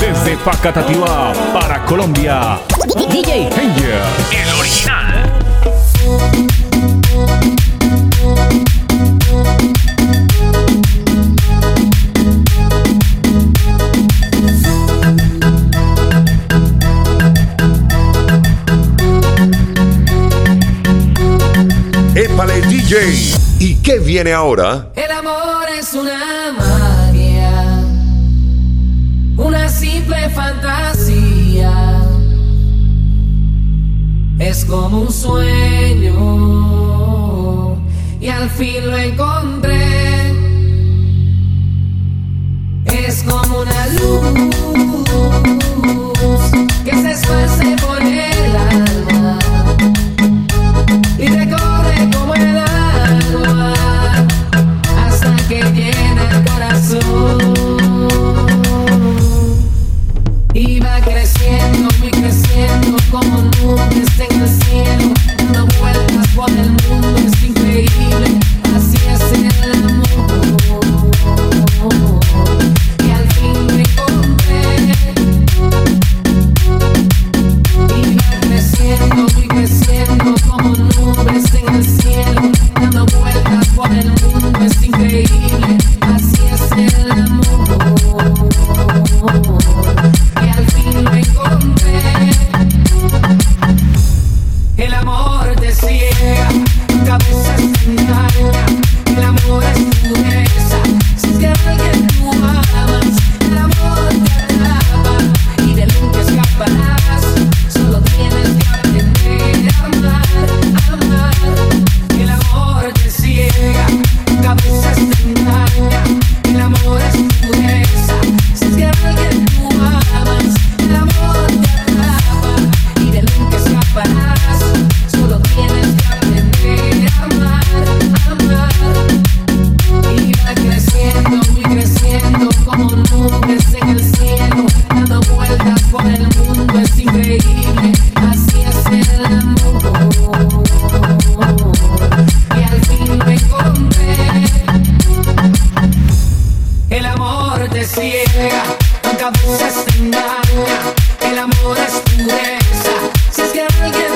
desde Facatativá para Colombia. DJ Ranger, el original. Épale DJ. ¿Y qué viene ahora? Es como un sueño y al fin lo encontré. Es como una luz te ciega, tu cabeza se engaña, el amor es pureza. Si es que alguien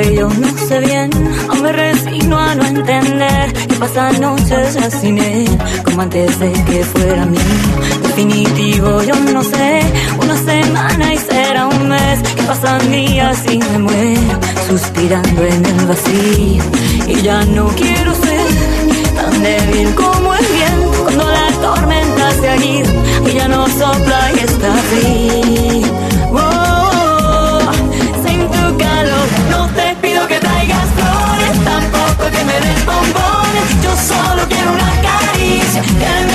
cuello, no sé bien, aún me resigno a no entender que pasan noches ya sin como antes de que fuera mí. Definitivo, yo no sé, una semana y será un mes, que pasan días y me muero, suspirando en el vacío. Y ya no quiero ser tan débil como el viento, cuando la tormenta se agita y ya no sopla y está frío. eres bombón, yo solo quiero una caricia.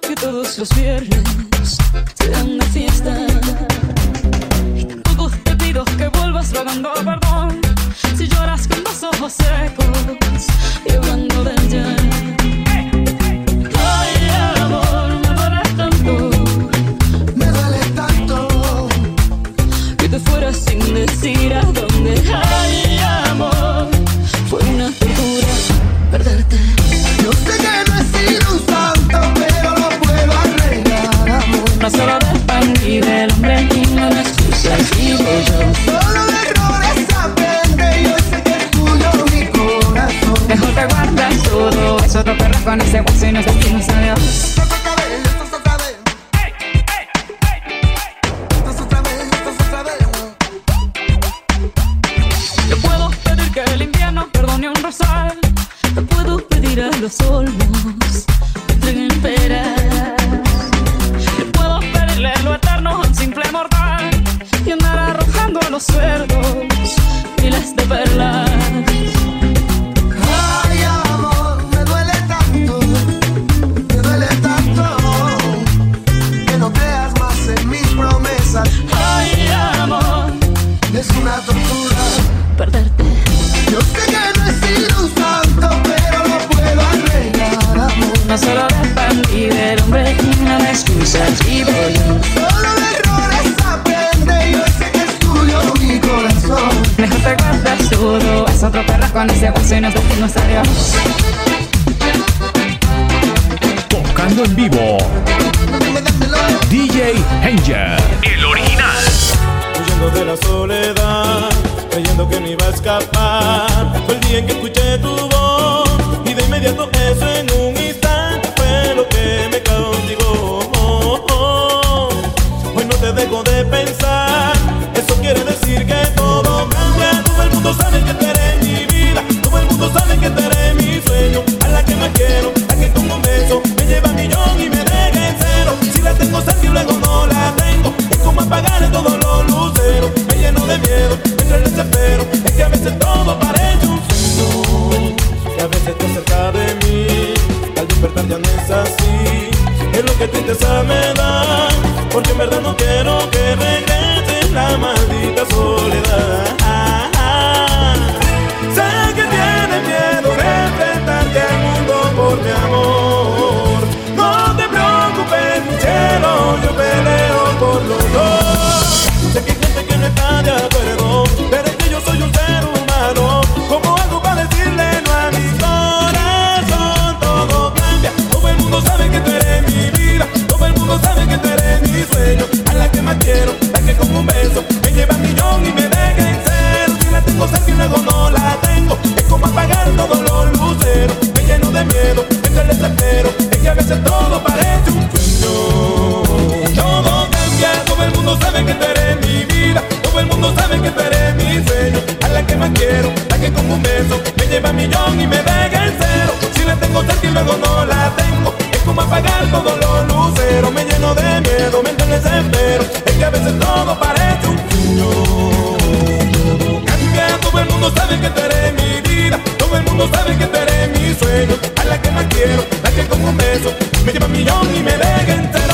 que todos los viernes te dan fiesta. Y tampoco te pido que vuelvas rogando perdón si lloras con los ojos secos. amanece, si nos decimos adiós. Yo puedo pedir que el invierno perdone un rosal. Te puedo pedir a los sol. solo de pan y del hombre y no de excusas vivo yo. Solo de errores aprende, yo sé que es tuyo mi corazón. Mejor te guardas todo, es otro perro con ese guaso y nos decimos adiós. Tocando en vivo, DJ Angel, el original. Huyendo de la soledad, creyendo que me iba a escapar, fue el día en que escuché tu ya no es así. Es lo que tristeza me da, porque en verdad no quiero que regrese la maldita soledad. me lleno de miedo, me entiendes entero. Es que a veces todo parece un sueño. Cambia, todo el mundo sabe que tú eres mi vida. Todo el mundo sabe que tú eres mi sueño. A la que más quiero, la que con un beso me lleva un millón y me deja entrar.